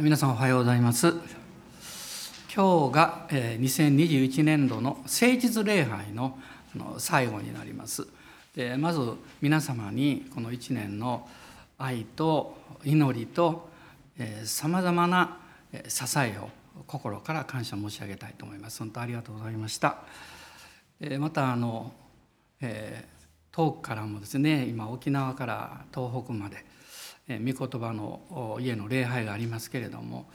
皆さんおはようございます。今日が2021年度の誠実礼拝の最後になります。でまず皆様にこの1年の愛と祈りとさまざまな支えを心から感謝申し上げたいと思います。本当ありがとうございました。またあの、え、遠くからもですね今沖縄から東北まで御言葉の家の礼拝がありますけれども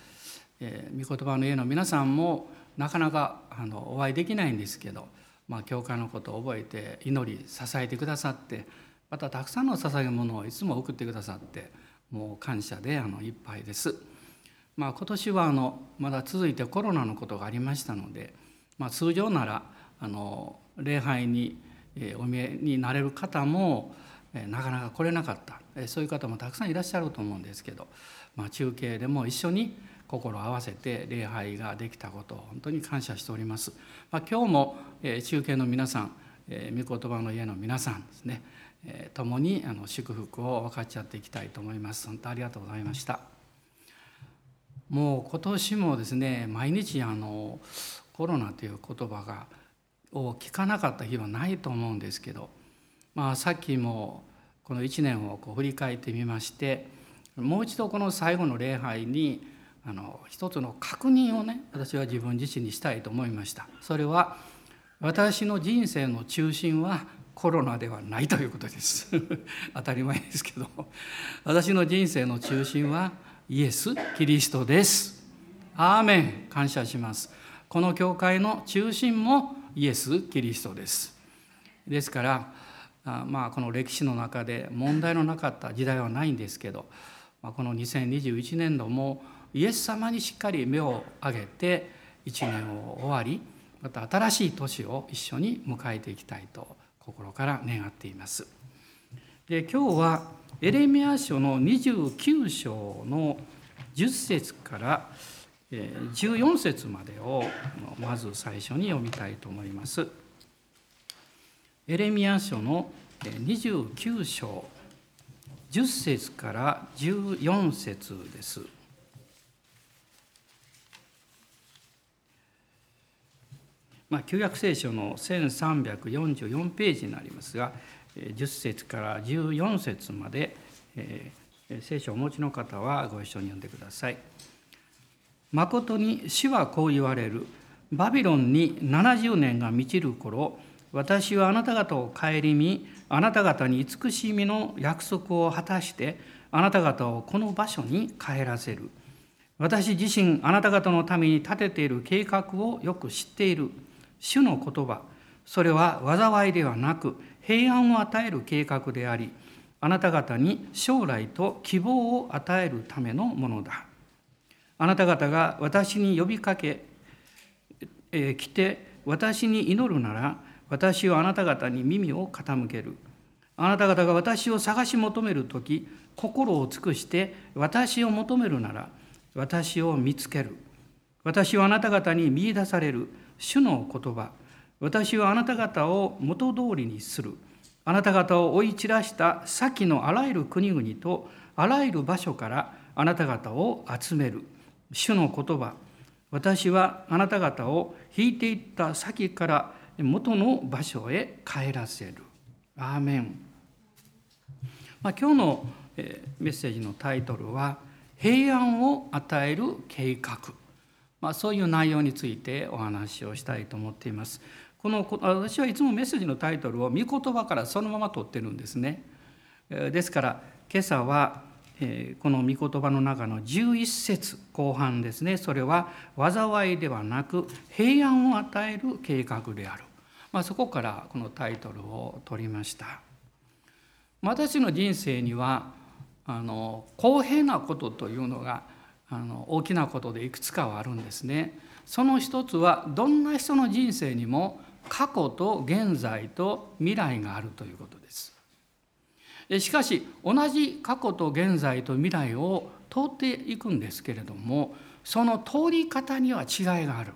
御言葉の家の皆さんもなかなかあのお会いできないんですけど、まあ、教会のことを覚えて祈り支えてくださってまたたくさんの捧げ物をいつも送ってくださってもう感謝であのいっぱいです。まあ、今年はあのまだ続いてコロナのことがありましたので、まあ、通常ならあの礼拝にお見えになれる方もなかなか来れなかったそういう方もたくさんいらっしゃると思うんですけど、まあ、中継でも一緒に心を合わせて礼拝ができたことを本当に感謝しております。まあ、今日も中継の皆さん御言葉の家の皆さんですね共にあの祝福を分かち合っていきたいと思います。本当ありがとうございました。もう今年もですね毎日あのコロナという言葉がを聞かなかった日はないと思うんですけど、まあ、さっきもこの1年をこう振り返ってみましてもう一度この最後の礼拝にあの一つの確認をね私は自分自身にしたいと思いました。それは私の人生の中心はコロナではないということです。当たり前ですけど。私の人生の中心はイエス・キリストです。アーメン。感謝します。この教会の中心もイエス・キリストです。ですからまあこの歴史の中で問題のなかった時代はないんですけど、まあ、この2021年度もイエス様にしっかり目を上げて1年を終わりまた新しい年を一緒に迎えていきたいと心から願っています。で今日はエレミア書の29章の10節から14節までをまず最初に読みたいと思います。エレミア書の29章10節から14節です。まあ、旧約聖書の1344ページになりますが10節から14節まで、えー、聖書をお持ちの方はご一緒に読んでください。誠に死はこう言われる。バビロンに70年が満ちる頃私はあなた方を顧みあなた方に慈しみの約束を果たしてあなた方をこの場所に帰らせる。私自身あなた方のために立てている計画をよく知っている。主の言葉それは災いではなく平安を与える計画でありあなた方に将来と希望を与えるためのものだ。あなた方が私に呼びかけ、えー、来て私に祈るなら私はあなた方に耳を傾ける。あなた方が私を探し求める時心を尽くして私を求めるなら私を見つける。私はあなた方に見いだされる主の言葉。私はあなた方を元通りにする。あなた方を追い散らした先のあらゆる国々とあらゆる場所からあなた方を集める。主の言葉。私はあなた方を引いていった先から元の場所へ帰らせる。アーメン。まあ、今日のメッセージのタイトルは「平安を与える計画」まあ、そういう内容についてお話をしたいと思っています。この私はいつもメッセージのタイトルを御言葉からそのまま取ってるんですね。ですから今朝はこの御言葉の中の11節後半ですね。それは災いではなく平安を与える計画である、まあ、そこからこのタイトルを取りました。私の人生にはあの公平なことというのがあの大きなことでいくつかはあるんですね。その一つはどんな人の人生にも過去と現在と未来があるということです。しかし同じ過去と現在と未来を通っていくんですけれどもその通り方には違いがある。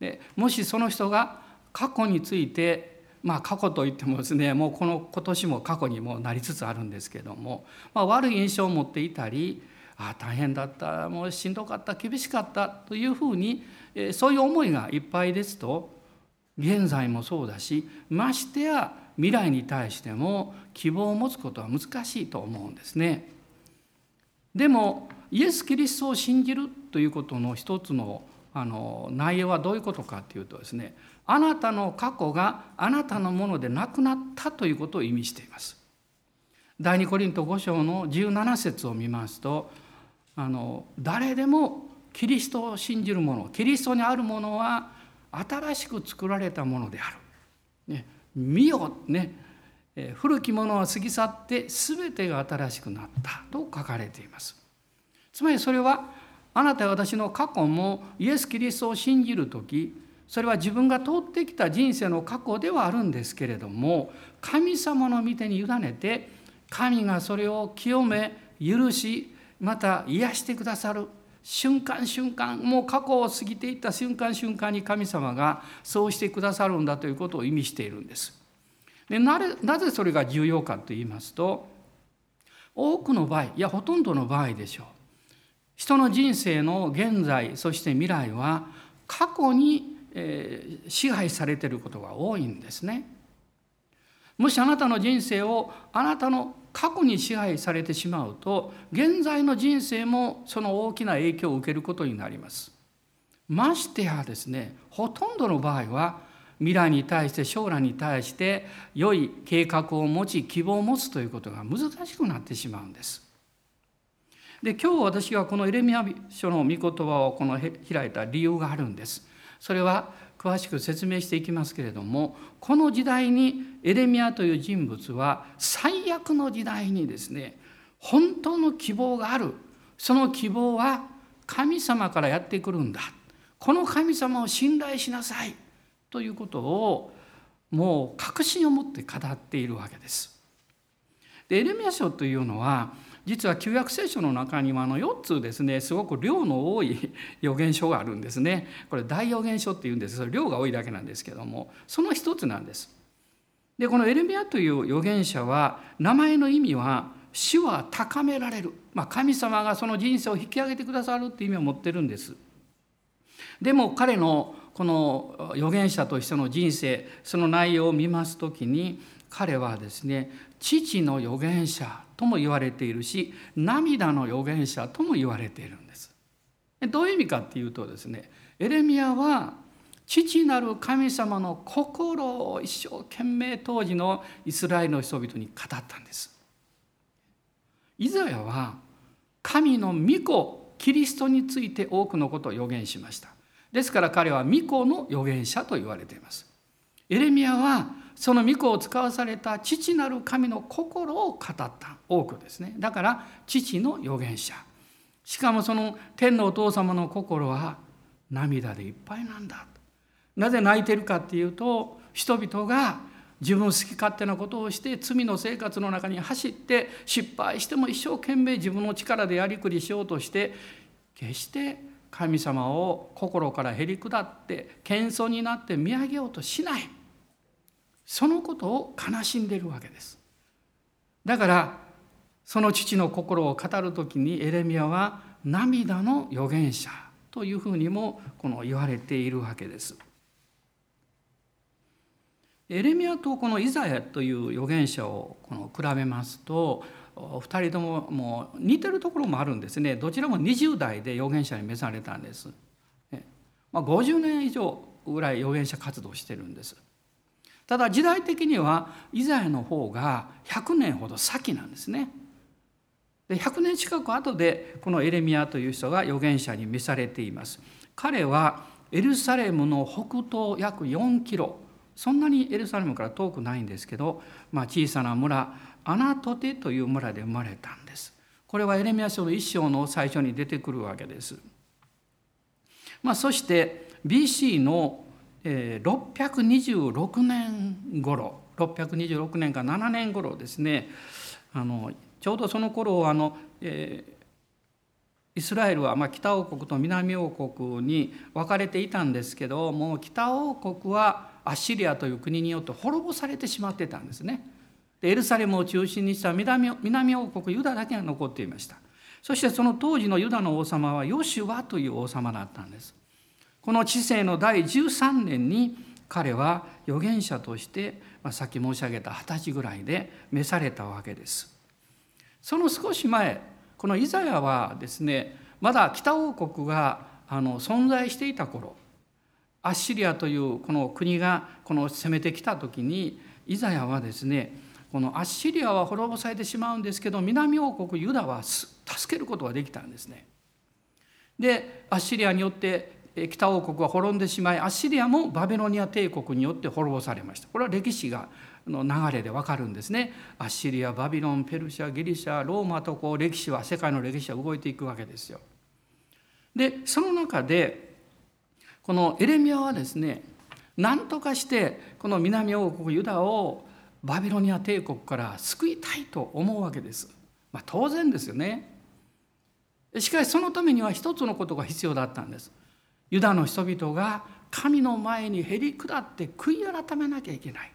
でもしその人が過去についてまあ過去といってもですねもうこの今年も過去にもなりつつあるんですけども、まあ、悪い印象を持っていたりああ大変だったもうしんどかった厳しかったというふうにそういう思いがいっぱいですと現在もそうだしましてや未来に対しても希望を持つことは難しいと思うんですね。でもイエス・キリストを信じるということの一つのあの内容はどういうことかというとですねあなたの過去があなたのものでなくなったということを意味しています。第二コリント5章の17節を見ますとあの誰でもキリストを信じる者キリストにあるものは新しく作られたものである。ね、見よ、ね、古きものは過ぎ去って全てが新しくなったと書かれています。つまりそれはあなたや私の過去もイエス・キリストを信じる時それは自分が通ってきた人生の過去ではあるんですけれども神様の御手に委ねて神がそれを清め許しまた癒してくださる瞬間瞬間もう過去を過ぎていった瞬間瞬間に神様がそうしてくださるんだということを意味しているんです。でなぜそれが重要かと言いますと多くの場合いやほとんどの場合でしょう人の人生の現在そして未来は過去に、えー、支配されていることが多いんですね。もしあなたの人生をあなたの過去に支配されてしまうと現在の人生もその大きな影響を受けることになります。ましてやですねほとんどの場合は未来に対して将来に対して良い計画を持ち希望を持つということが難しくなってしまうんです。で今日私がこのエレミア書の御言葉をこの開いた理由があるんです。それは詳しく説明していきますけれどもこの時代にエレミアという人物は最悪の時代にですね本当の希望がある。その希望は神様からやってくるんだ。この神様を信頼しなさい。ということをもう確信を持って語っているわけです。でエレミア書というのは実は旧約聖書の中にはあの4つですねすごく量の多い 予言書があるんですね。これ大予言書っていうんです。それ量が多いだけなんですけどもその一つなんです。でこのエレミアという預言者は名前の意味は主は高められる、まあ、神様がその人生を引き上げてくださるっていう意味を持ってるんです。でも彼のこの預言者としての人生その内容を見ます時に彼はですね父の預言者とも言われているし涙の預言者とも言われているんです。どういう意味かっていうとですねエレミアは父なる神様の心を一生懸命当時のイスラエルの人々に語ったんです。イザヤは神の御子キリストについて多くのことを予言しました。ですから彼は御子の預言者と言われています。エレミアはその御子を使わされた父なる神の心を語った。多くですね。だから父の預言者。しかもその天のお父様の心は涙でいっぱいなんだ。なぜ泣いてるかっていうと人々が自分好き勝手なことをして罪の生活の中に走って失敗しても一生懸命自分の力でやりくりしようとして決して神様を心からへり下って謙遜になって見上げようとしない。そのことを悲しんでいるわけです。だからその父の心を語る時にエレミアは涙の預言者というふうにもこの言われているわけです。エレミアとこのイザヤという預言者をこの比べますと2人とももう似てるところもあるんですねどちらも20代で預言者に召されたんです。まあ、50年以上ぐらい預言者活動してるんです。ただ時代的にはイザヤの方が100年ほど先なんですね。で100年近く後でこのエレミアという人が預言者に召されています。彼はエルサレムの北東約4キロそんなにエルサレムから遠くないんですけど、まあ、小さな村アナトテという村で生まれたんです。これはエレミア書の一章の最初に出てくるわけです。まあ、そして BC の626年頃626年か7年頃ですねあのちょうどその頃あの、えー、イスラエルはま北王国と南王国に分かれていたんですけどもう北王国はアッシリアという国によって滅ぼされてしまってたんですね。でエルサレムを中心にした南南王国ユダだけが残っていました。そしてその当時のユダの王様はヨシュアという王様だったんですこの治世の第13年に彼は預言者として、まあ、さっき申し上げた二十歳ぐらいで召されたわけですその少し前このイザヤはですねまだ北王国があの存在していた頃アッシリアというこの国がこの攻めてきた時にイザヤはですねこのアッシリアは滅ぼされてしまうんですけど南王国ユダは助けることができたんですね。でアッシリアによって北王国は滅んでしまいアッシリアもバビロニア帝国によって滅ぼされましたこれは歴史がの流れでわかるんですねアッシリアバビロンペルシャギリシャローマとこう歴史は世界の歴史は動いていくわけですよでその中でこのエレミアはですね何とかしてこの南王国ユダをバビロニア帝国から救いたいと思うわけです。まあ、当然ですよね。しかしそのためには一つのことが必要だったんです。ユダの人々が神の前にへり下って悔い改めなきゃいけない。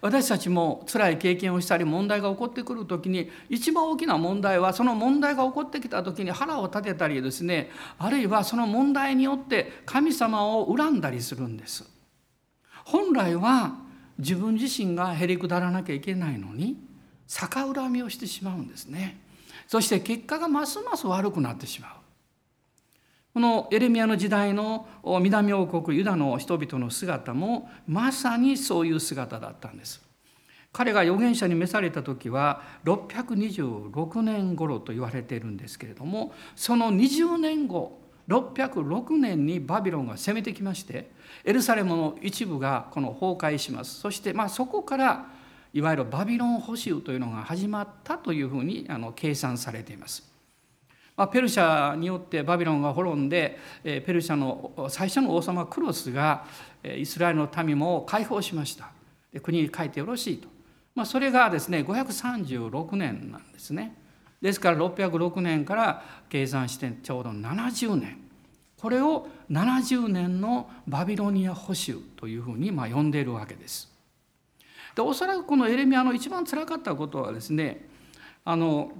私たちも辛い経験をしたり問題が起こってくる時に一番大きな問題はその問題が起こってきた時に腹を立てたりですねあるいはその問題によって神様を恨んだりするんです。本来は自分自身がへり下らなきゃいけないのに逆恨みをしてしまうんですね。そして結果がますます悪くなってしまう。このエレミアの時代の南王国ユダの人々の姿もまさにそういう姿だったんです。彼が預言者に召された時は626年頃と言われているんですけれどもその20年後606年にバビロンが攻めてきましてエルサレムの一部がこの崩壊しますそしてまあそこからいわゆるバビロン捕囚というのが始まったというふうにあの計算されています。まあ、ペルシャによってバビロンが滅んでペルシャの最初の王様クロスがイスラエルの民も解放しました。で国に帰ってよろしいと、まあ、それがですね536年なんですね。ですから606年から計算してちょうど70年。これを70年のバビロニア保守というふうにまあ呼んでいるわけです。でおそらくこのエレミアの一番つらかったことはですねあの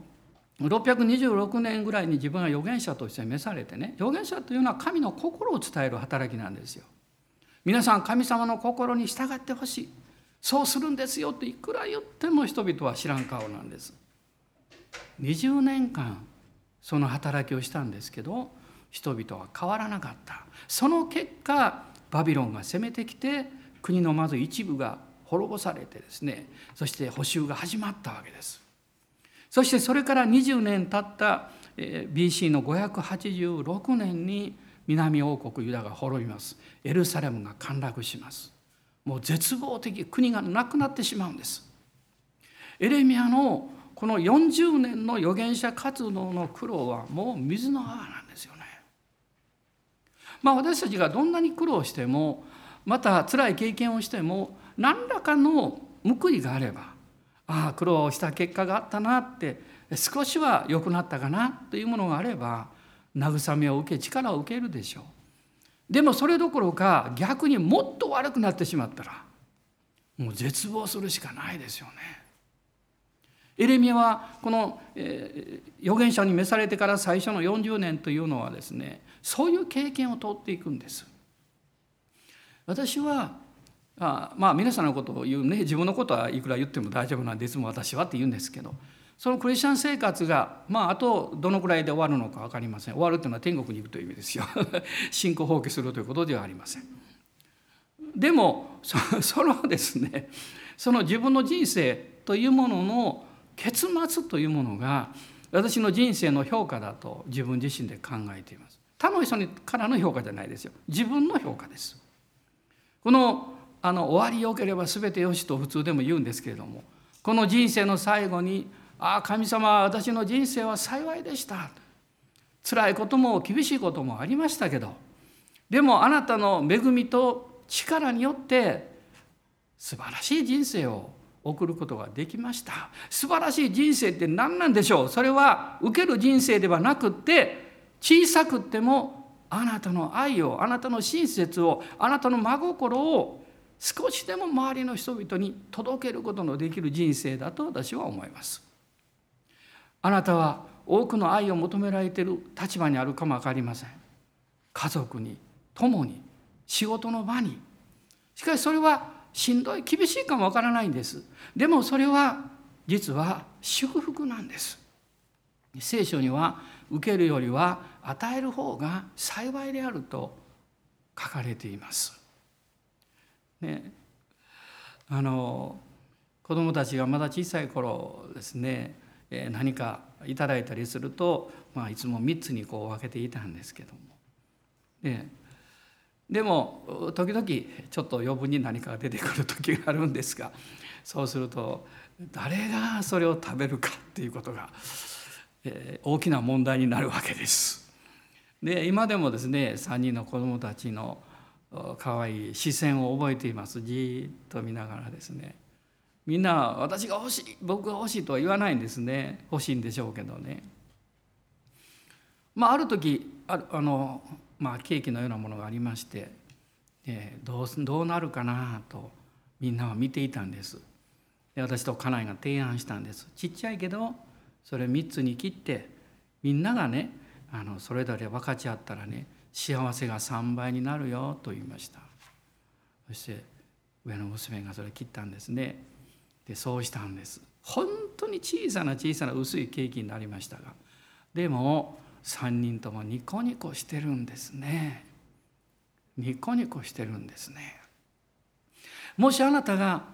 626年ぐらいに自分は預言者として召されてね預言者というのは神の心を伝える働きなんですよ。皆さん神様の心に従ってほしいそうするんですよっていくら言っても人々は知らん顔なんです。20年間その働きをしたんですけど人々は変わらなかったその結果バビロンが攻めてきて国のまず一部が滅ぼされてですねそして補修が始まったわけです。そしてそれから20年経った BC の586年に南王国ユダが滅びます。エルサレムが陥落します。もう絶望的国がなくなってしまうんです。エレミアのこの40年の預言者活動の苦労はもう水の泡なんですよね。まあ私たちがどんなに苦労してもまた辛い経験をしても何らかの報いがあればああ苦労した結果があったなって少しは良くなったかなというものがあれば慰めを受け力を受けるでしょう。でもそれどころか逆にもっと悪くなってしまったらもう絶望するしかないですよね。エレミアはこの、えー、預言者に召されてから最初の40年というのはですねそういう経験を通っていくんです。私はあまあ皆さんのことを言うね自分のことはいくら言っても大丈夫なんでいつも私はって言うんですけどそのクリスチャン生活がまああとどのくらいで終わるのか分かりません。終わるというのは天国に行くという意味ですよ。信仰放棄するということではありません。でもそのですねその自分の人生というものの結末というものが私の人生の評価だと自分自身で考えています。他の人からの評価じゃないですよ。自分の評価です。このあの終わりよければ全てよしと普通でも言うんですけれどもこの人生の最後に「ああ神様私の人生は幸いでした」辛いことも厳しいこともありましたけどでもあなたの恵みと力によって素晴らしい人生を送ることができました。素晴らしい人生って何なんでしょう？それは受ける人生ではなくって小さくってもあなたの愛をあなたの親切をあなたの真心を少しでも周りの人々に届けることのできる人生だと私は思います。あなたは多くの愛を求められている立場にあるかも分かりません家族に共に仕事の場にしかしそれはしんどい厳しいかも分からないんですでもそれは実は祝福なんです聖書には受けるよりは与える方が幸いであると書かれています。ね、あの子どもたちがまだ小さい頃ですね何かいただいたりすると、まあ、いつも3つにこう分けていたんですけども。ね、でも時々ちょっと余分に何かが出てくる時があるんですがそうすると誰がそれを食べるかっていうことが、えー、大きな問題になるわけです。で今でもですね3人の子どもたちの可愛い視線を覚えていますじっと見ながらですねみんな私が欲しい僕が欲しいとは言わないんですね欲しいんでしょうけどね。まあ、ある時ああの、まあ、ケーキのようなものがありまして、えー、どうどうなるかなとみんなは見ていたんです。で私と家内が提案したんですちっちゃいけどそれ3つに切ってみんながねあのそれぞれ分かち合ったらね幸せが3倍になるよと言いました。そして上の娘がそれ切ったんですね。でそうしたんです。本当に小さな小さな薄いケーキになりましたが。でも3人ともニコニコしてるんですね。ニコニコしてるんですね。もしあなたが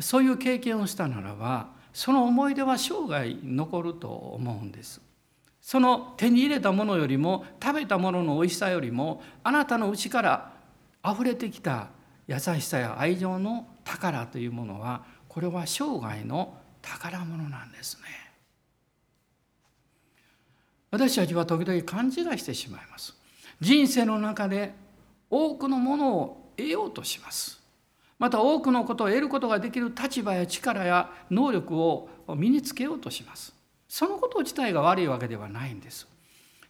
そういう経験をしたならばその思い出は生涯残ると思うんです。その手に入れたものよりも食べたものの美味しさよりもあなたの内から溢れてきた優しさや愛情の宝というものはこれは生涯の宝物なんですね。私たちは時々勘違いしてしまいます。人生の中で多くのものを得ようとします。また多くのことを得ることができる立場や力や能力を身につけようとします。そのこと自体が悪いわけではないんです。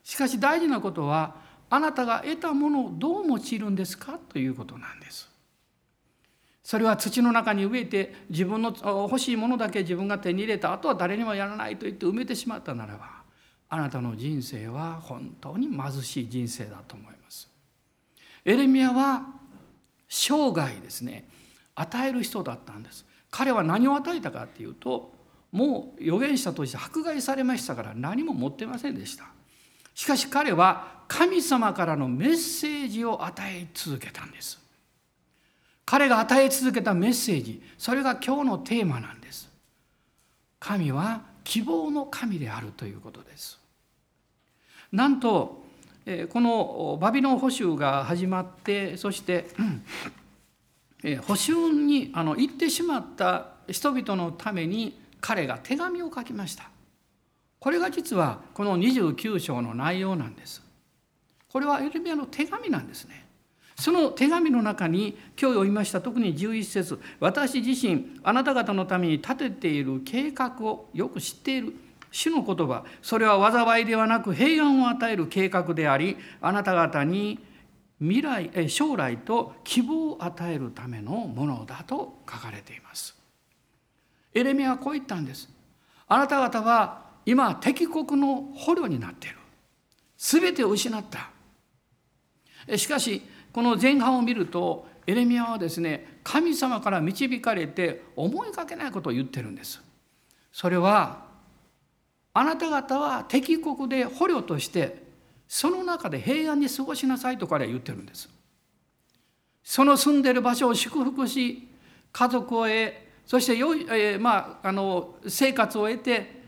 しかし大事なことはあなたが得たものをどう用いるんですかということなんです。それは土の中に植えて自分の欲しいものだけ自分が手に入れたあとは誰にもやらないと言って埋めてしまったならばあなたの人生は本当に貧しい人生だと思います。エレミアは生涯ですね与える人だったんです彼は何を与えたかっていうともう預言者として迫害されましたから何も持ってませんでした。しかし彼は神様からのメッセージを与え続けたんです。彼が与え続けたメッセージそれが今日のテーマなんです。神は希望の神であるということです。なんとこのバビロン捕囚が始まってそして補修にあの行ってしまった人々のために彼が手紙を書きました。これが実はこの29章の内容なんです。これはエルミアの手紙なんですね。その手紙の中に今日読みました特に11節私自身あなた方のために立てている計画をよく知っている。主の言葉それは災いではなく平安を与える計画でありあなた方に未来将来と希望を与えるためのものだと書かれています。エレミアはこう言ったんです。あなた方は今敵国の捕虜になっている。全てを失った。しかしこの前半を見るとエレミアはですね神様から導かれて思いがけないことを言ってるんです。それはあなた方は敵国で捕虜としてその中で平安に過ごしなさいと彼は言ってるんです。その住んでる場所を祝福し家族をそして良い、えー、まあ、あの生活を得て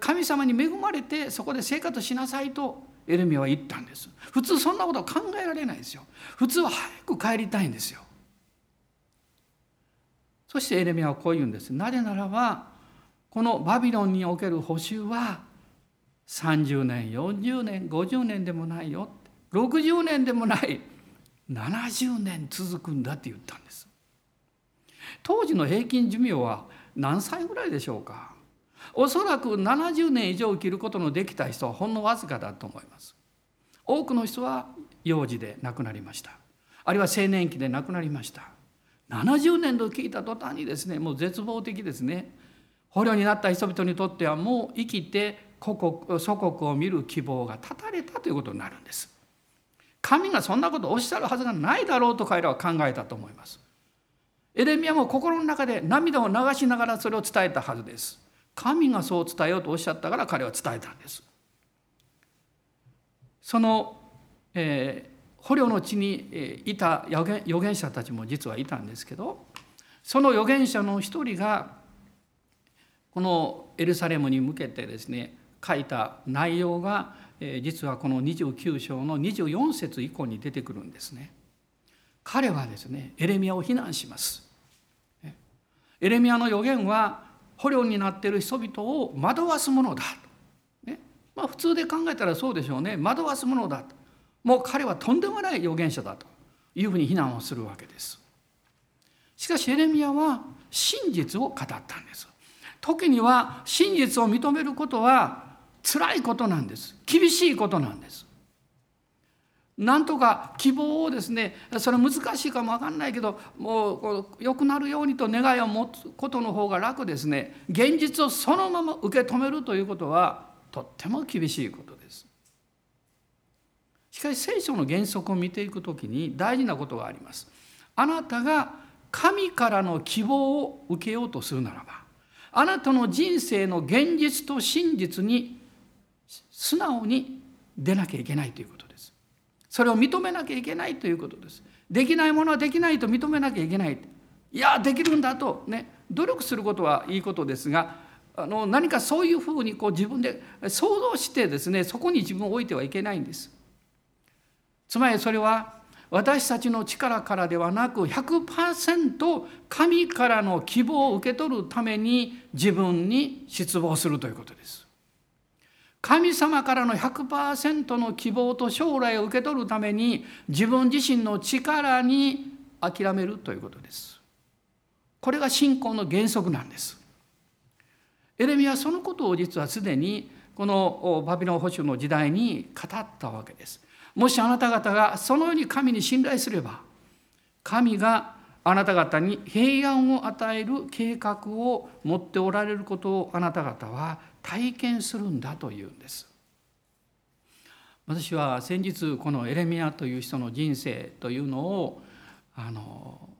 神様に恵まれてそこで生活しなさいとエレミアは言ったんです。普通そんなことは考えられないですよ。普通は早く帰りたいんですよ。そしてエレミアはこう言うんです。なぜならばこのバビロンにおける補修は30年40年50年でもないよ60年でもない70年続くんだって言ったんです。当時の平均寿命は何歳ぐらいでしょうか？おそらく70年以上生きることのできた人はほんのわずかだと思います。多くの人は幼児で亡くなりました。あるいは青年期で亡くなりました。70年と聞いた途端にですねもう絶望的ですね。捕虜になった人々にとってはもう生きて祖国を見る希望が断たれたということになるんです。神がそんなことをおっしゃるはずがないだろうと彼らは考えたと思います。エレミアも心の中で涙を流しながらそれを伝えたはずです。神がそう伝えようとおっしゃったから彼は伝えたんです。その、えー、捕虜の地にいた預言者たちも実はいたんですけどその預言者の一人がこのエルサレムに向けてですね書いた内容がえ実はこの29章の24節以降に出てくるんですね。彼はですねエレミアを非難します。エレミアの予言は捕虜になっている人々を惑わすものだと。ねまあ、普通で考えたらそうでしょうね惑わすものだと。もう彼はとんでもない預言者だというふうに非難をするわけです。しかしエレミアは真実を語ったんです。時には真実を認めることは辛いことなんです厳しいことなんですなんとか希望をですねそれ難しいかも分かんないけどもう良くなるようにと願いを持つことの方が楽ですね。現実をそのまま受け止めるということはとっても厳しいことです。しかし聖書の原則を見ていくときに大事なことがあります。あなたが神からの希望を受けようとするならばあなたの人生の現実と真実に素直に出なきゃいけないということ。それを認めなきゃいけないということです。できないものはできないと認めなきゃいけない。いやできるんだとね努力することはいいことですがあの何かそういうふうにこう自分で想像してですねそこに自分を置いてはいけないんです。つまりそれは私たちの力からではなく100%神からの希望を受け取るために自分に失望するということです。神様からの100%の希望と将来を受け取るために自分自身の力に諦めるということです。これが信仰の原則なんです。エレミはそのことを実はすでにこのバビロン保守の時代に語ったわけです。もしあなた方がそのように神に信頼すれば神があなた方に平安を与える計画を持っておられることをあなた方は体験するんだというんです。私は先日このエレミアという人の人生というのをあの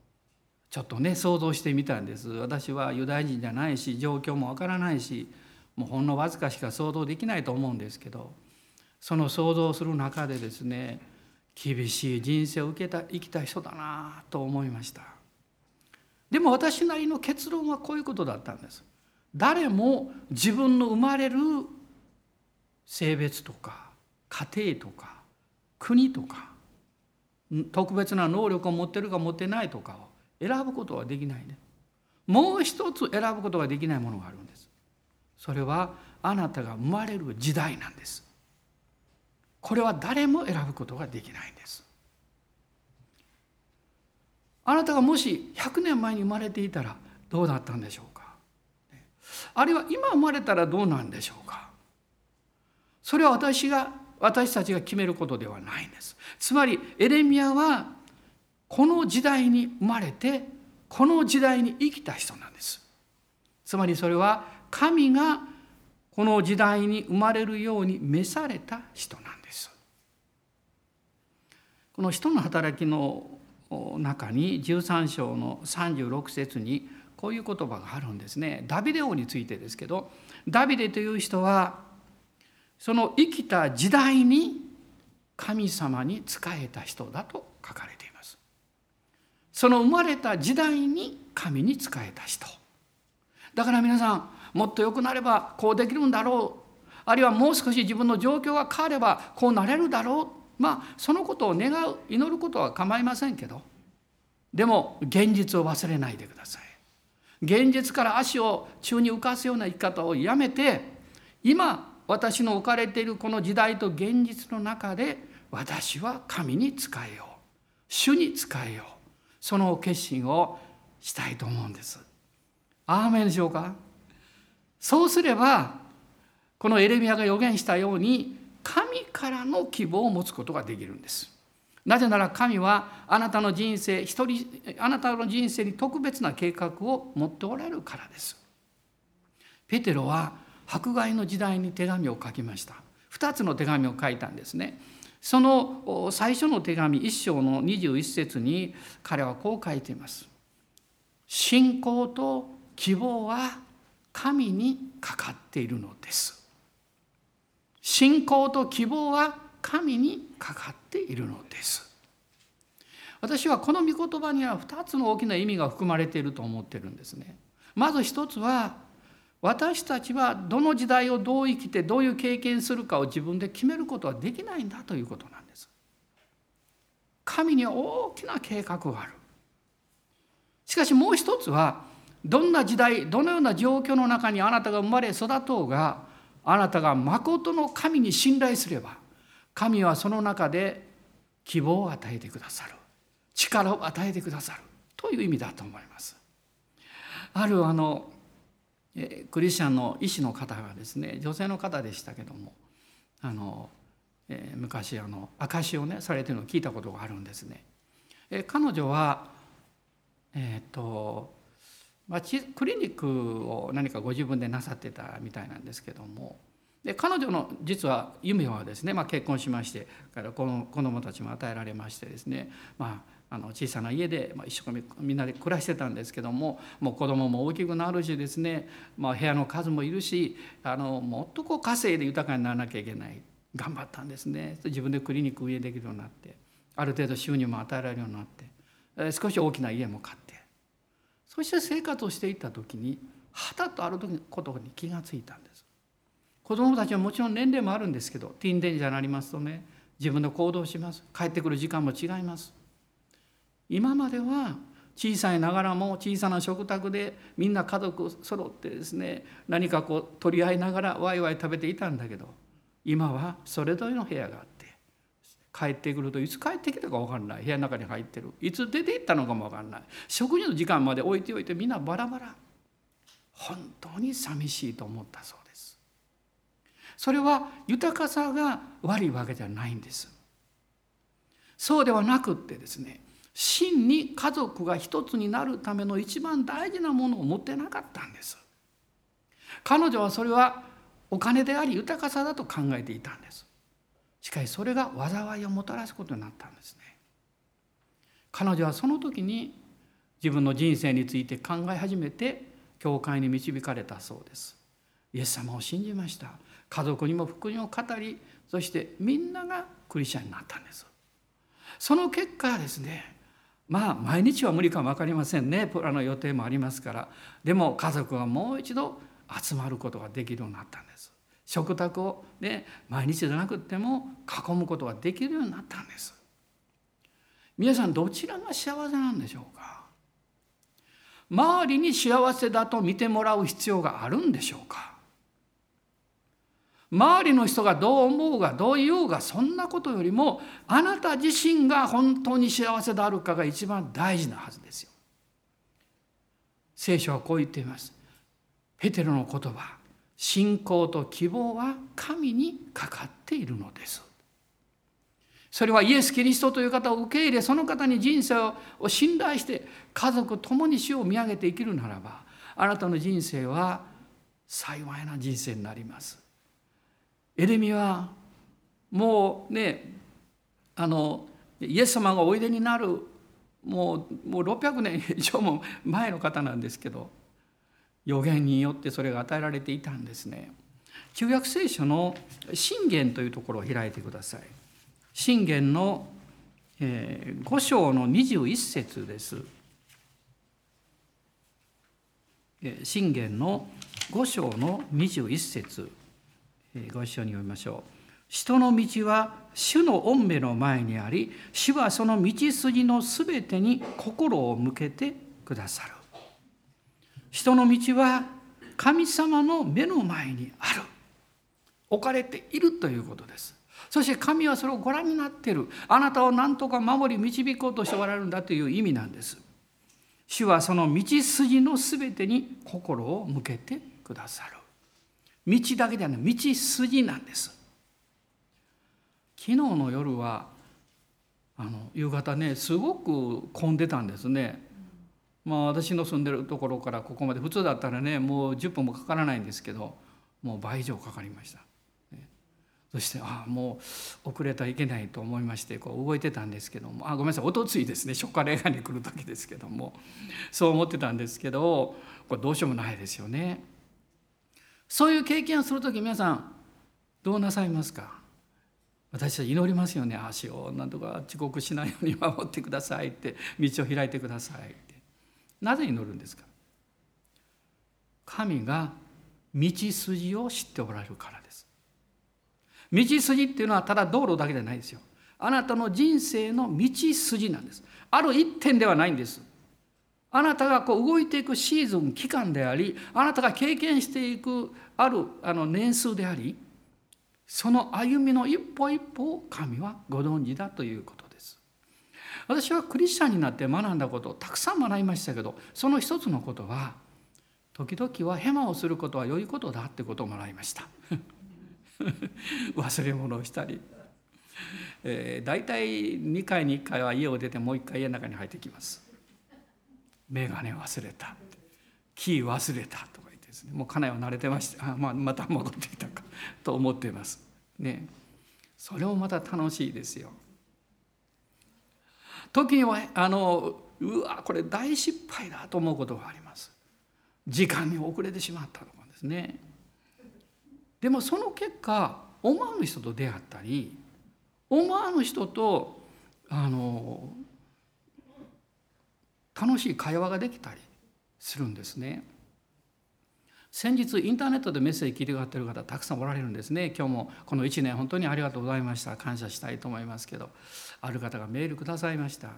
ちょっとね想像してみたんです。私はユダヤ人じゃないし状況もわからないしもうほんのわずかしか想像できないと思うんですけどその想像する中でですね厳しい人生を受けた生きた人だなと思いました。でも私なりの結論はこういうことだったんです。誰も自分の生まれる性別とか家庭とか国とか特別な能力を持ってるか持ってないとかを選ぶことはできないね。もう一つ選ぶことができないものがあるんです。それはあなたが生まれる時代なんです。これは誰も選ぶことができないんです。あなたがもし100年前に生まれていたらどうだったんでしょう？あるいは今生まれたらどうなんでしょうか？それは私が私たちが決めることではないんです。つまりエレミアはこの時代に生まれてこの時代に生きた人なんです。つまりそれは神がこの時代に生まれるように召された人なんです。この人の働きの中に13章の36節にこういう言葉があるんですね。ダビデ王についてですけどダビデという人はその生きた時代に神様に仕えた人だと書かれています。その生まれた時代に神に仕えた人。だから皆さんもっと良くなればこうできるんだろう。あるいはもう少し自分の状況が変わればこうなれるだろう。まあそのことを願う祈ることは構いませんけどでも現実を忘れないでください。現実から足を宙に浮かすような生き方をやめて今私の置かれているこの時代と現実の中で私は神に仕えよう主に仕えようその決心をしたいと思うんです。アーメンでしょうか？そうすればこのエレミアが予言したように神からの希望を持つことができるんです。なぜなら神はあなたの人生一人あなたの人生に特別な計画を持っておられるからです。ペテロは迫害の時代に手紙を書きました。2つの手紙を書いたんですね。その最初の手紙1章の21節に彼はこう書いています。信仰と希望は神にかかっているのです。信仰と希望は神にかかっているのです私はこの御言葉には2つの大きな意味が含まれていると思ってるんですねまず一つは私たちはどの時代をどう生きてどういう経験するかを自分で決めることはできないんだということなんです。神には大きな計画がある。しかしもう一つはどんな時代どのような状況の中にあなたが生まれ育とうがあなたが誠の神に信頼すれば神はその中で希望を与えてくださる力を与えてくださるという意味だと思います。あるあのクリスチャンの医師の方がですね女性の方でしたけどもあの、えー、昔あの証しをねされてるのを聞いたことがあるんですね。えー、彼女はえっ、ー、とまあ、クリニックを何かご自分でなさってたみたいなんですけどもで彼女の実は夢はですね、まあ、結婚しましてからこの子供たちも与えられましてですね、まあ、あの小さな家で、まあ、一生懸命みんなで暮らしてたんですけどももう子供も大きくなるしですね、まあ、部屋の数もいるしあのもっとこう稼いで豊かにならなきゃいけない。頑張ったんですね。自分でクリニック運営できるようになってある程度収入も与えられるようになって少し大きな家も買ってそして生活をしていった時にはたとある時ことに気がついたんです。子供たちはもちろん年齢もあるんですけどティーンデンジャーになりますとね自分で行動します。帰ってくる時間も違います。今までは小さいながらも小さな食卓でみんな家族揃ってですね何かこう取り合いながらワイワイ食べていたんだけど今はそれぞれの部屋があって帰ってくるといつ帰ってきたか分かんない。部屋の中に入ってる。いつ出て行ったのかも分かんない。食事の時間まで置いておいてみんなバラバラ。本当に寂しいと思ったそう。それは豊かさが悪いわけじゃないんです。そうではなくってですね真に家族が一つになるための一番大事なものを持ってなかったんです。彼女はそれはお金であり豊かさだと考えていたんです。しかしそれが災いをもたらすことになったんですね。彼女はその時に自分の人生について考え始めて教会に導かれたそうです。イエス様を信じました。家族にも福音を語りそしてみんながクリスチャンになったんです。その結果ですねまあ毎日は無理かも分かりませんね。プラの予定もありますから。でも家族はもう一度集まることができるようになったんです。食卓をね毎日じゃなくても囲むことができるようになったんです。皆さんどちらが幸せなんでしょうか。周りに幸せだと見てもらう必要があるんでしょうか。周りの人がどう思うがどう言おうがそんなことよりもあなた自身が本当に幸せであるかが一番大事なはずですよ。聖書はこう言っています。ペテロの言葉信仰と希望は神にかかっているのです。それはイエス・キリストという方を受け入れその方に人生を信頼して家族共に死を見上げて生きるならばあなたの人生は幸いな人生になります。エレミはもうねあのイエス様がおいでになるもうもう600年以上も前の方なんですけど予言によってそれが与えられていたんですね。旧約聖書の信玄というところを開いてください。信玄の、えー、5章の21節です。信玄の5章の21節ご一緒に読みましょう。人の道は主の御目の前にあり主はその道筋のすべてに心を向けてくださる。人の道は神様の目の前にある。置かれているということです。そして神はそれをご覧になっている。あなたを何とか守り導こうとしておられるんだという意味なんです。主はその道筋のすべてに心を向けてくださる。道だけではない道筋なんです昨日の夜はあの夕方ねすごく混んでたんですねまあ私の住んでるところからここまで普通だったらねもう10分もかからないんですけどもう倍以上かかりました。そしてああもう遅れてはいけないと思いましてこう動いてたんですけどもあごめんなさいおとついですね初夏礼拝に来る時ですけどもそう思ってたんですけどこれどうしようもないですよね。そういう経験をする時皆さんどうなさいますか？私たち祈りますよね。足をなんとか遅刻しないように守ってくださいって。道を開いてくださいって。なぜ祈るんですか？神が道筋を知っておられるからです。道筋っていうのはただ道路だけじゃないですよ。あなたの人生の道筋なんです。ある一点ではないんです。あなたがこう動いていくシーズン期間でありあなたが経験していくあるあの年数でありその歩みの一歩一歩を神はご存知だということです。私はクリスチャンになって学んだことをたくさん学びましたけどその一つのことは時々はヘマをすることは良いことだってことを学びました。忘れ物をしたり、えー、大体2回に1回は家を出てもう1回家の中に入ってきます。眼鏡忘れた。キー忘れたとか言ってですね。もう家内は慣れてましてあ、まあ、また戻ってきたかと思っています。ね。それもまた楽しいですよ。時にはあのうわこれ大失敗だと思うことがあります。時間に遅れてしまったとかですね。でもその結果思わぬ人と出会ったり思わぬ人とあの楽しい会話ができたりするんですね。先日インターネットでメッセージ聞いてくださってる方たくさんおられるんですね。今日もこの1年本当にありがとうございました。感謝したいと思いますけど。ある方がメールくださいました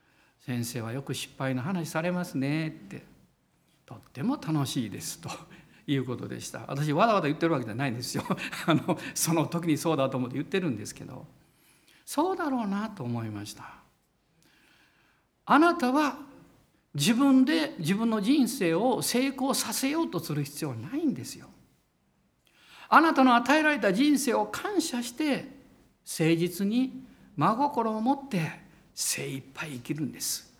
「先生はよく失敗の話されますね」って「とっても楽しいです」と。いうことでした。私わざわざ言ってるわけじゃないんですよ。あのその時にそうだと思って言ってるんですけど。そうだろうなと思いました。あなたは自分で自分の人生を成功させようとする必要はないんですよ。あなたの与えられた人生を感謝して誠実に真心を持って精一杯生きるんです。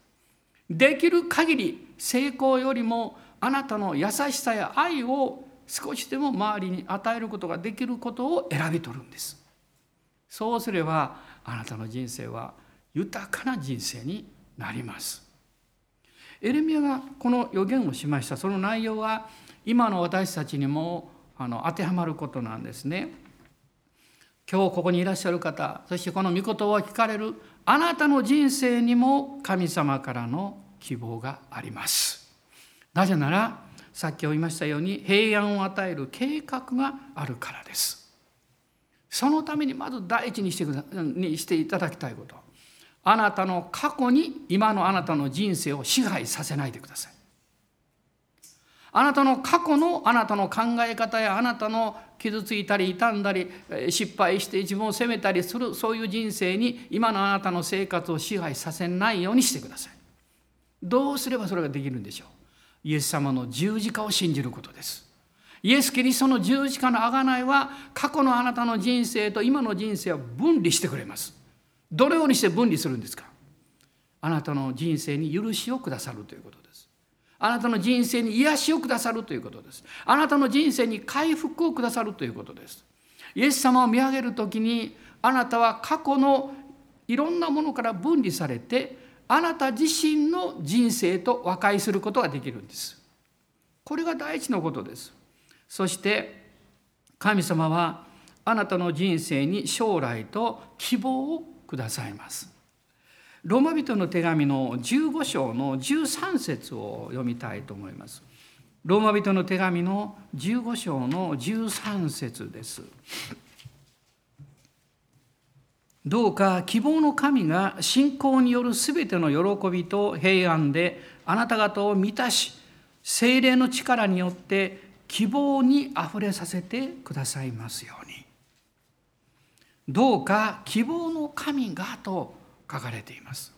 できる限り成功よりもあなたの優しさや愛を少しでも周りに与えることができることを選び取るんです。そうすればあなたの人生は豊かな人生になります。エレミアがこの予言をしましたその内容は今の私たちにもあの当てはまることなんですね。今日ここにいらっしゃる方そしてこの御言葉を聞かれるあなたの人生にも神様からの希望があります。なぜならさっき言いましたように平安を与える計画があるからです。そのためにまず第一にしてくだにしていただきたいこと。あなたの過去に今のあなたの人生を支配させないでください。あなたの過去のあなたの考え方やあなたの傷ついたり傷んだり失敗して自分を責めたりするそういう人生に今のあなたの生活を支配させないようにしてください。どうすればそれができるんでしょう？イエス様の十字架を信じることです。イエス・キリストの十字架の贖いは過去のあなたの人生と今の人生を分離してくれます。どのようにして分離するんですか？あなたの人生に許しをくださるということです。あなたの人生に癒しをくださるということです。あなたの人生に回復をくださるということです。イエス様を見上げる時にあなたは過去のいろんなものから分離されてあなた自身の人生と和解することができるんです。これが第一のことです。そして神様はあなたの人生に将来と希望をくださいます。ローマ人の手紙の15章の13節を読みたいと思います。ローマ人の手紙の15章の13節です。どうか希望の神が信仰によるすべての喜びと平安であなた方を満たし精霊の力によって希望にあふれさせてくださいますように。どうか希望の神がと書かれています。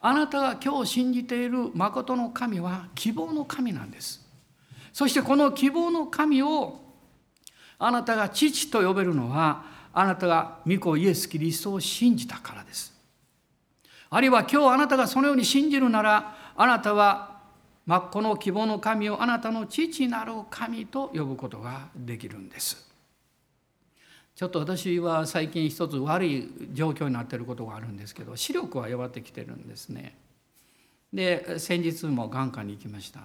あなたが今日信じている誠の神は希望の神なんです。そしてこの希望の神をあなたが父と呼べるのはあなたが御子イエス・キリストを信じたからです。あるいは今日あなたがそのように信じるならあなたは真っ子の希望の神をあなたの父なる神と呼ぶことができるんです。ちょっと私は最近一つ悪い状況になってることがあるんですけど視力は弱ってきてるんですね。で先日も眼科に行きました。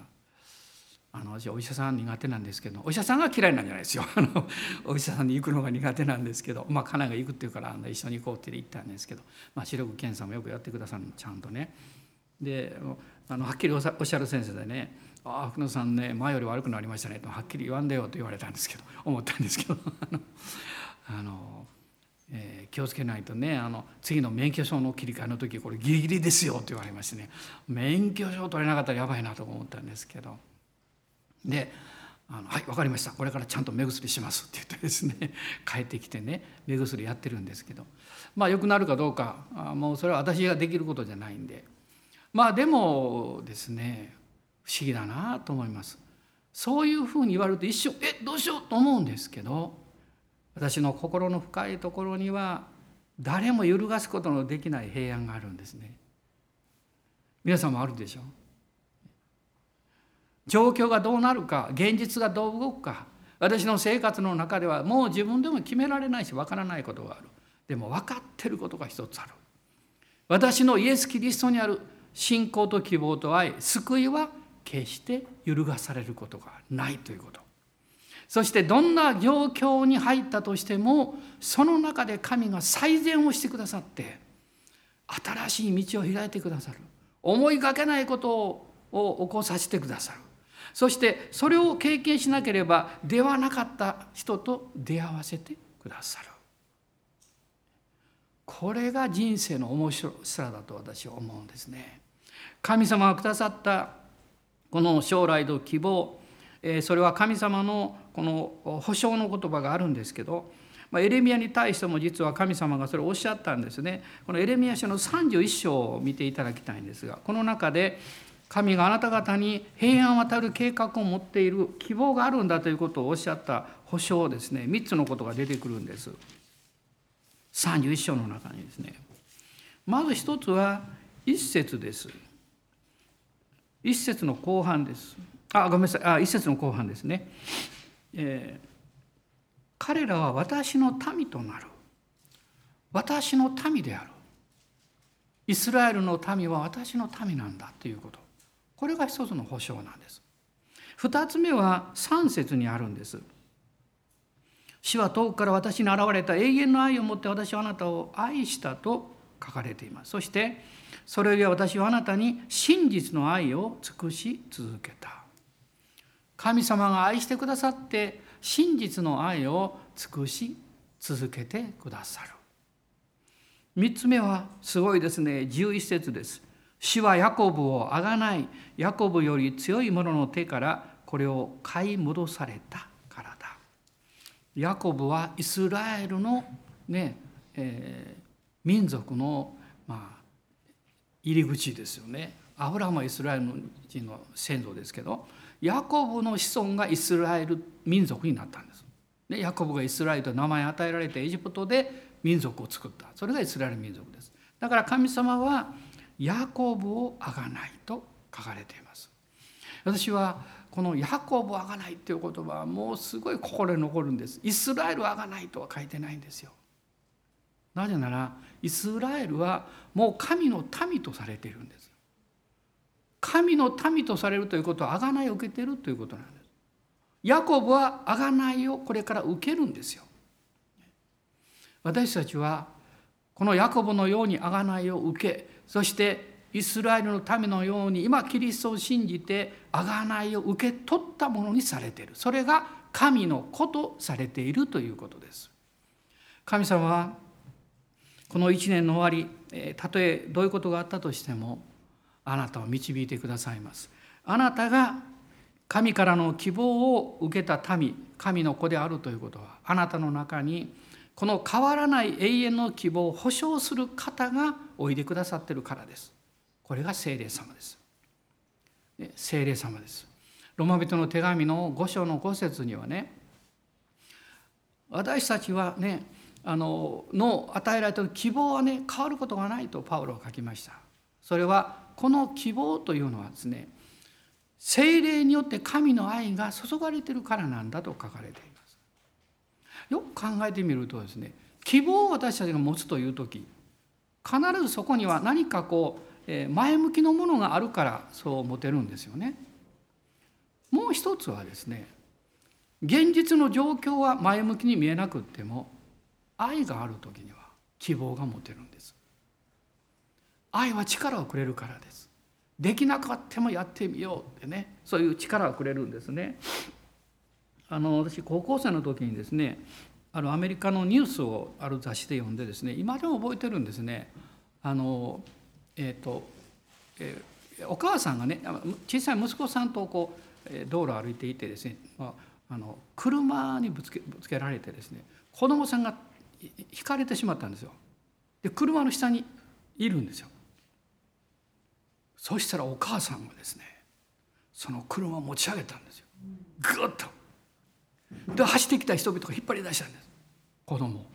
あの私お医者さん苦手なんですけどお医者さんが嫌いなんじゃないですよ あのお医者さんに行くのが苦手なんですけどまあ家内が行くっていうから一緒に行こうって言ったんですけど、まあ、視力検査もよくやってくださるちゃんとねであのはっきりおっしゃる先生でね「ああ福野さんね前より悪くなりましたね」とはっきり言わんでよと言われたんですけど思ったんですけどあの、えー、気をつけないとねあの次の免許証の切り替えの時これギリギリですよと言われましてね。免許証取れなかったらやばいなと思ったんですけど。であのはい分かりました。これからちゃんと目薬しますって言ってですね 帰ってきてね目薬やってるんですけど。まあ良くなるかどうかもうそれは私ができることじゃないんで。まあでもですね不思議だなと思います。そういうふうに言われると一瞬えどうしようと思うんですけど私の心の深いところには誰も揺るがすことのできない平安があるんですね。皆さんもあるでしょう。状況がどうなるか現実がどう動くか私の生活の中ではもう自分でも決められないしわからないことがある。でも分かってることが一つある。私のイエス・キリストにある信仰と希望と愛救いは決して揺るがされることがないということ。そしてどんな状況に入ったとしてもその中で神が最善をしてくださって新しい道を開いてくださる。思いがけないことを起こさせてくださる。そしてそれを経験しなければではなかった人と出会わせてくださる。これが人生の面白さだと私は思うんですね。神様がくださったこの将来の希望それは神様のこの保証の言葉があるんですけどまエレミアに対しても実は神様がそれをおっしゃったんですね。このエレミア書の31章を見ていただきたいんですがこの中で神があなた方に平安を渡る計画を持っている希望があるんだということをおっしゃった保証ですね。3つのことが出てくるんです。31章の中にですね。まず一つは一節です。一節の後半です。あごめんなさい。あ一節の後半ですね、えー、彼らは私の民となる私の民であるイスラエルの民は私の民なんだということこれが一つの保証なんです。二つ目は三節にあるんです。死は遠くから私に現れた永遠の愛を持って私はあなたを愛したと書かれています。そしてそれよりは私はあなたに真実の愛を尽くし続けた。神様が愛してくださって真実の愛を尽くし続けてくださる。三つ目はすごいですね。11節です。死はヤコブをあがないヤコブより強い者の手からこれを買い戻されたからだ。ヤコブはイスラエルのね、えー、民族の、まあ、入り口ですよね。アブラハムはイスラエル人の先祖ですけどヤコブの子孫がイスラエル民族になったんです。でヤコブがイスラエルと名前与えられてエジプトで民族を作った。それがイスラエル民族です。だから神様はヤコブをあがないと書かれています。私はこのヤコブをあがないっていう言葉はもうすごい心に残るんです。イスラエルをあがないとは書いてないんですよ。なぜならイスラエルはもう神の民とされているんです。神の民とされるということは贖いを受けているということなんです。ヤコブは贖いをこれから受けるんですよ。私たちはこのヤコブのように贖いを受けそしてイスラエルのためのように今キリストを信じて贖いを受け取ったものにされている。それが神の子とされているということです。神様はこの一年の終わりたとえどういうことがあったとしてもあなたを導いてくださいますあなたが神からの希望を受けた民神の子であるということはあなたの中にこの変わらない永遠の希望を保証する方がおいでくださっているからです。これが聖霊様です。聖霊様です。ロマ人の手紙の5章の5節にはね私たちはねあのの与えられた希望はね変わることがないとパウロは書きました。それはこの希望というのはですね精霊によって神の愛が注がれてるからなんだと書かれています。よく考えてみるとですね希望を私たちが持つという時必ずそこには何かこう前向きのものがあるからそう持てるんですよね。もう一つはですね現実の状況は前向きに見えなくっても愛がある時には希望が持てるんです。愛は力をくれるからです。できなかったもやってみようってねそういう力をくれるんですね。あの私高校生の時にですねあのアメリカのニュースをある雑誌で読んでですね今でも覚えてるんですね。あのえーとえー、お母さんがね小さい息子さんとこう道路を歩いていてですね、まあ、あの車にぶつけぶつけられてですね子供さんがひかれてしまったんですよ。で車の下にいるんですよ。そしたらお母さんがですねその車を持ち上げたんですよ。ぐっと。で走ってきた人々が引っ張り出したんです。子供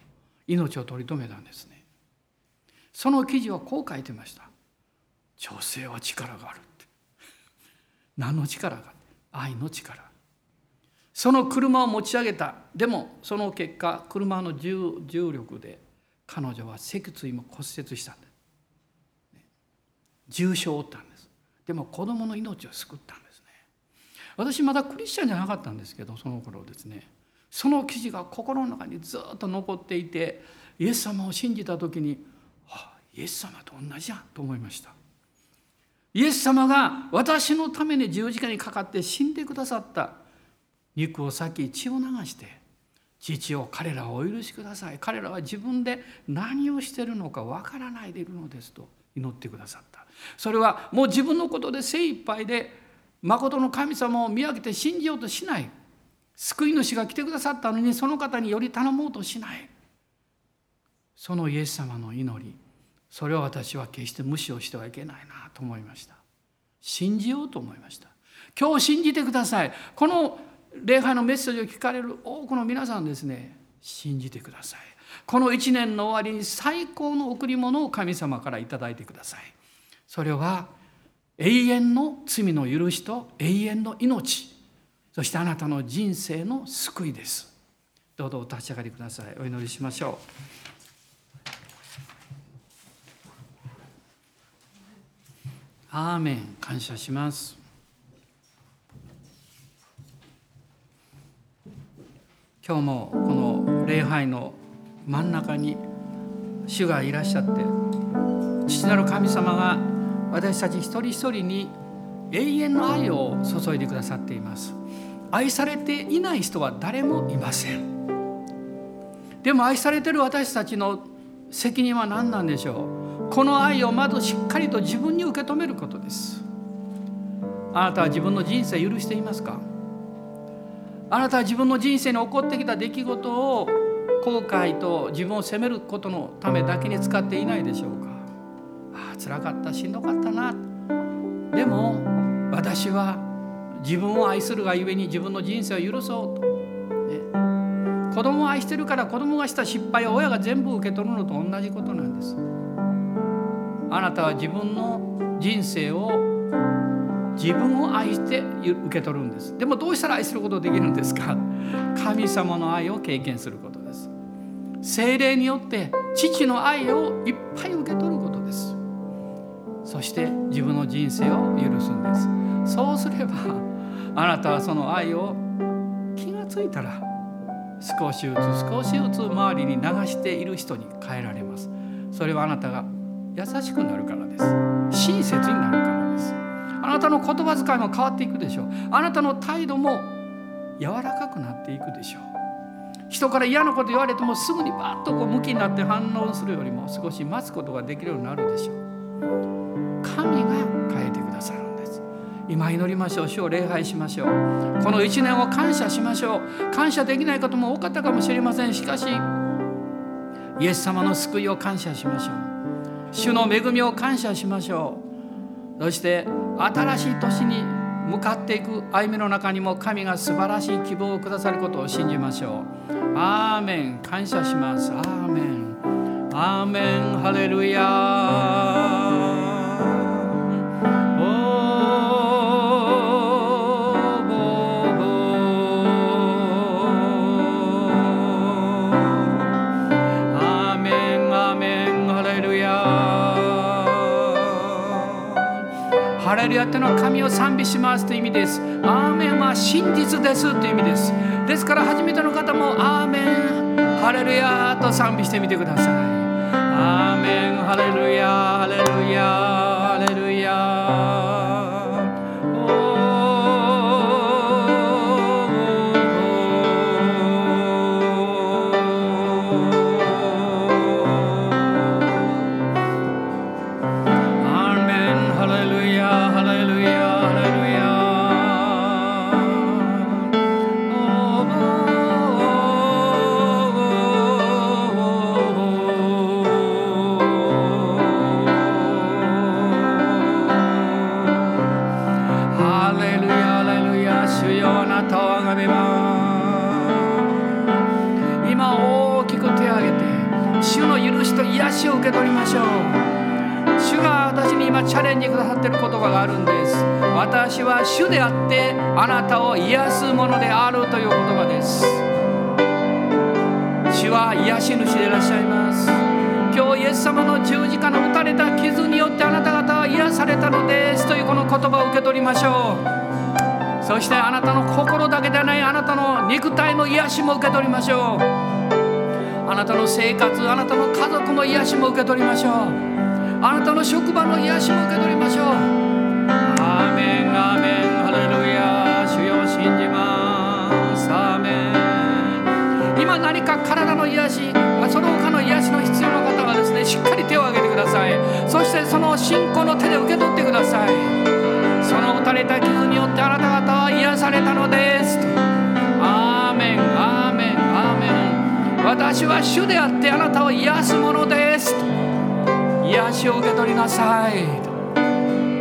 命を取り留めたんですね。その記事はこう書いてました。女性は力があるって。何の力が愛の力。その車を持ち上げた。でもその結果車の重力で彼女は脊椎も骨折したんです。重傷を負ったんです。でも子供の命を救ったんですね。私まだクリスチャンじゃなかったんですけどその頃ですね。その記事が心の中にずっと残っていてイエス様を信じた時にあイエス様と同じじゃんと思いました。イエス様が私のために十字架にかかって死んでくださった。肉を裂き血を流して父を彼らをお許しください。彼らは自分で何をしているのかわからないでいるのですと祈ってくださった。それはもう自分のことで精一杯で誠の神様を見上げて信じようとしない。救い主が来てくださったのにその方により頼もうとしない。そのイエス様の祈り。それを私は決して無視をしてはいけないなと思いました。信じようと思いました。今日信じてください。この礼拝のメッセージを聞かれる多くの皆さんですね。信じてください。この一年の終わりに最高の贈り物を神様から頂いてください。それは永遠の罪の許しと永遠の命。そしてあなたの人生の救いです。どうぞお立ち上がりください。お祈りしましょう。アーメン。感謝します。今日もこの礼拝の真ん中に主がいらっしゃって父なる神様が私たち一人一人に永遠の愛を注いでくださっています。愛されていない人は誰もいません。でも愛されてる私たちの責任は何なんでしょう？この愛をまずしっかりと自分に受け止めることです。あなたは自分の人生許していますか？あなたは自分の人生に起こってきた出来事を後悔と自分を責めることのためだけに使っていないでしょうか？ああ辛かったしんどかったな。でも私は自分を愛するがゆえに自分の人生を許そうと、ね、子供を愛してるから子供がした失敗を親が全部受け取るのと同じことなんです。あなたは自分の人生を自分を愛して受け取るんです。でもどうしたら愛することできるんですか？神様の愛を経験することです。精霊によって父の愛をいっぱい受け取ること。そして自分の人生を許すんです。そうすればあなたはその愛を気がついたら少しずつ少しずつ周りに流している人に変えられます。それはあなたが優しくなるからです。親切になるからです。あなたの言葉遣いも変わっていくでしょう。あなたの態度も柔らかくなっていくでしょう。人から嫌なこと言われてもすぐにバッとこう向きになって反応するよりも少し待つことができるようになるでしょう。神が変えてくださるんです。今祈りましょう。主を礼拝しましょう。この一年を感謝しましょう。感謝できないことも多かったかもしれません。しかしイエス様の救いを感謝しましょう。主の恵みを感謝しましょう。そして新しい年に向かっていく歩みの中にも神が素晴らしい希望をくださることを信じましょう。アーメン。感謝します。アーメン。アーメン。ハレルヤルヤというのは神を賛美しますという意味ですアーメンは真実ですという意味ですですから初めての方もアーメンハレルヤと賛美してみてくださいアーメンハレルヤハレルヤ受け取りましょう。主が私に今チャレンジくださっている言葉があるんです。私は主であってあなたを癒すものであるという言葉です。主は癒し主でいらっしゃいます。今日イエス様の十字架の打たれた傷によってあなた方は癒されたのです。というこの言葉を受け取りましょう。そしてあなたの心だけでないあなたの肉体の癒しも受け取りましょう。なたの生活あなたの家族の癒しも受け取りましょう。あなたの職場の癒しも受け取りましょう。アーメンアーメン。ハレルヤ主よ信じます。アーメン。今何か体の癒しその他の癒しの必要な方はですねしっかり手を挙げてください。そしてその信仰の手で受け取ってください。その打たれた傷によってあなた方は癒されたのです私は主であってあなたを癒すものです。癒しを受け取りなさい。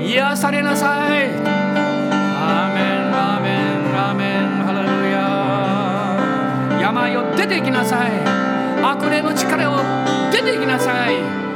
癒されなさい。アーメンアーメンアーメン。ハレルヤ。病を出ていきなさい。悪霊の力を出ていきなさい。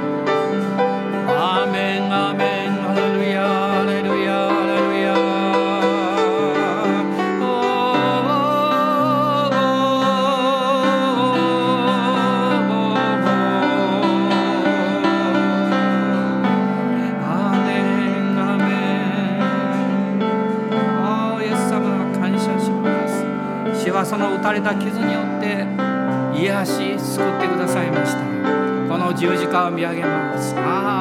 たれた傷によって癒し救ってくださいました。この十字架を見上げます。ああ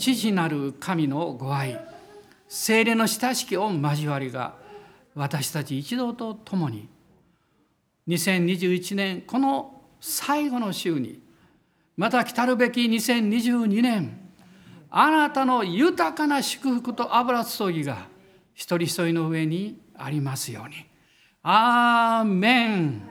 父なる神のご愛。精霊の親しき御交わりが私たち一同と共に。2021年この最後の週にまた来るべき2022年あなたの豊かな祝福と油注ぎが一人一人の上にありますように。アーメン。